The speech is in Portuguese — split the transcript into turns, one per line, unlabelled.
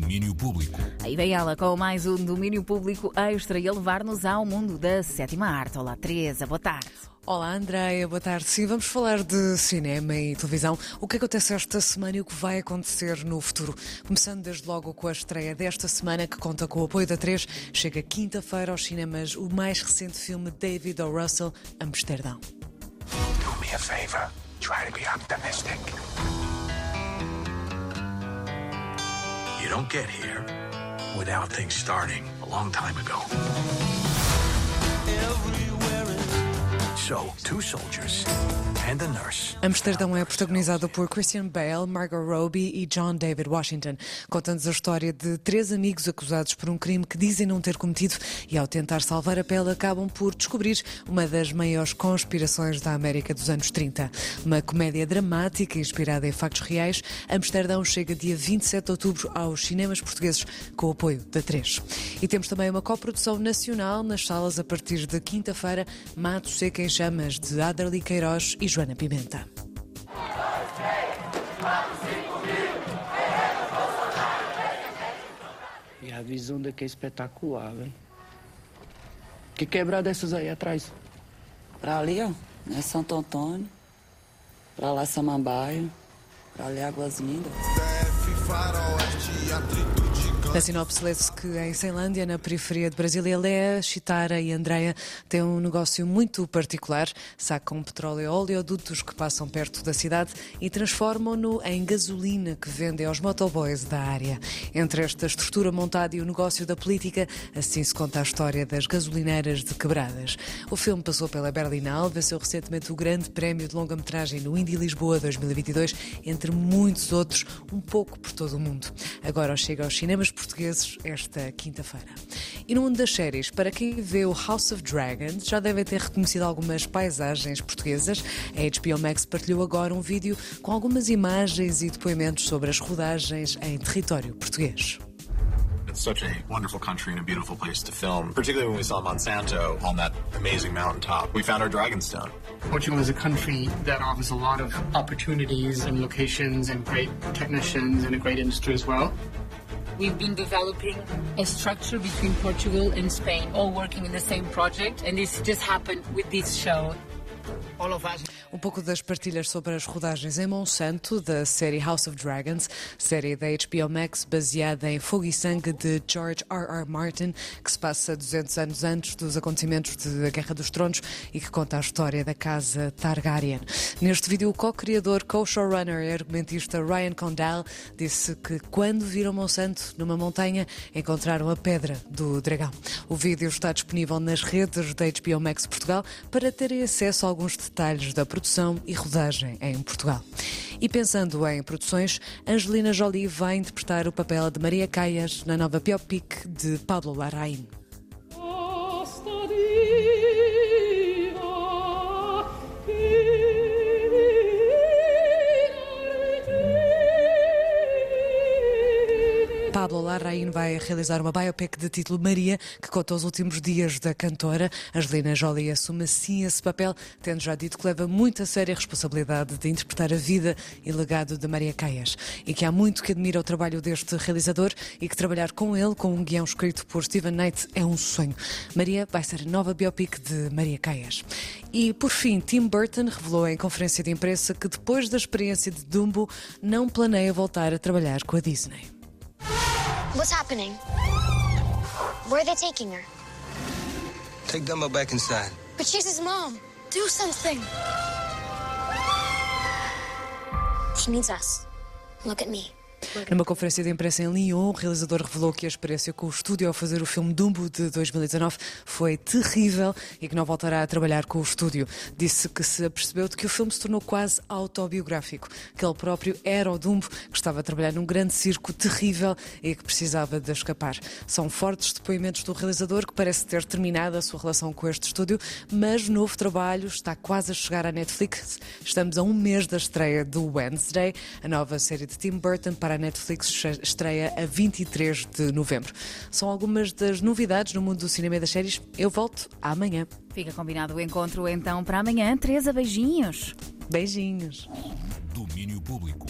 Domínio Público.
Aí vem ela com mais um Domínio Público extra e a levar-nos ao mundo da sétima arte. Olá, Teresa, boa tarde.
Olá, Andréia, boa tarde. Sim, vamos falar de cinema e televisão. O que acontece esta semana e o que vai acontecer no futuro. Começando desde logo com a estreia desta semana, que conta com o apoio da 3. Chega quinta-feira aos cinemas o mais recente filme David O. Russell, Amsterdão.
Do me a favor. Try to be optimistic. You don't get here without things starting a long time ago.
Amsterdão é protagonizado por Christian Bale, Margot Robbie e John David Washington. Conta-nos a história de três amigos acusados por um crime que dizem não ter cometido e, ao tentar salvar a pele, acabam por descobrir uma das maiores conspirações da América dos anos 30. Uma comédia dramática inspirada em factos reais, Amsterdão chega dia 27 de outubro aos cinemas portugueses com o apoio da 3. E temos também uma coprodução nacional nas salas a partir de quinta-feira, Mato Seca em Chamas, de Adarli Queiroz e Joana Pimenta.
E a visão daqui é espetacular, velho. Que quebrada dessas aí atrás?
Pra ali, ó, é Santo Antônio. Pra lá, Samambaio. Pra ali, Águas Lindas.
Na sinopse lê-se que em Ceilândia, na periferia de Brasília, Léa, Chitara e Andreia têm um negócio muito particular. Sacam petróleo e oleodutos que passam perto da cidade e transformam-no em gasolina que vendem aos motoboys da área. Entre esta estrutura montada e o negócio da política, assim se conta a história das gasolineiras de quebradas. O filme passou pela Berlinale, venceu recentemente o grande prémio de longa-metragem no Indy Lisboa 2022, entre muitos outros, um pouco por todo o mundo. Agora chega aos cinemas portugueses esta quinta-feira. E no mundo das séries, para quem vê o House of Dragons, já devem ter reconhecido algumas paisagens portuguesas. A HBO Max partilhou agora um vídeo com algumas imagens e depoimentos sobre as rodagens em território português.
It's such a wonderful country and a beautiful place to film, particularly when we saw Monsanto on that amazing mountaintop. We found our Dragonstone.
Portugal is a country that offers a lot of opportunities and locations and great technicians and a great industry as well.
We've been developing a structure between Portugal and Spain, all working in the same project, and this just happened with this show.
Um pouco das partilhas sobre as rodagens em Monsanto, da série House of Dragons, série da HBO Max baseada em Fogo e Sangue de George R. R. Martin, que se passa 200 anos antes dos acontecimentos da Guerra dos Tronos e que conta a história da casa Targaryen. Neste vídeo, o co-criador, co-showrunner e argumentista Ryan Condal disse que quando viram Monsanto numa montanha, encontraram a pedra do dragão. O vídeo está disponível nas redes da HBO Max Portugal para terem acesso a alguns detalhes da produção e rodagem em Portugal. E pensando em produções, Angelina Jolie vai interpretar o papel de Maria Caias na nova biopic de Pablo Larraín. Pablo Larraín vai realizar uma biopic de título Maria, que conta os últimos dias da cantora. Angelina Jolie assume assim esse papel, tendo já dito que leva muito a sério a responsabilidade de interpretar a vida e legado de Maria Caias. E que há muito que admira o trabalho deste realizador e que trabalhar com ele, com um guião escrito por Stephen Knight, é um sonho. Maria vai ser a nova biopic de Maria Caias. E, por fim, Tim Burton revelou em conferência de imprensa que depois da experiência de Dumbo, não planeia voltar a trabalhar com a Disney.
What's happening? Where are they taking her?
Take Dumbo back inside.
But she's his mom. Do something. She needs us. Look at me.
Numa conferência de imprensa em Lyon, o realizador revelou que a experiência com o estúdio ao fazer o filme Dumbo de 2019 foi terrível e que não voltará a trabalhar com o estúdio. Disse que se apercebeu de que o filme se tornou quase autobiográfico, que ele próprio era o Dumbo, que estava a trabalhar num grande circo terrível e que precisava de escapar. São fortes depoimentos do realizador que parece ter terminado a sua relação com este estúdio, mas novo trabalho está quase a chegar à Netflix. Estamos a um mês da estreia do Wednesday, a nova série de Tim Burton para a Netflix estreia a 23 de novembro. São algumas das novidades no mundo do cinema e das séries. Eu volto amanhã.
Fica combinado o encontro então para amanhã. Teresa, beijinhos.
Beijinhos.
Domínio Público.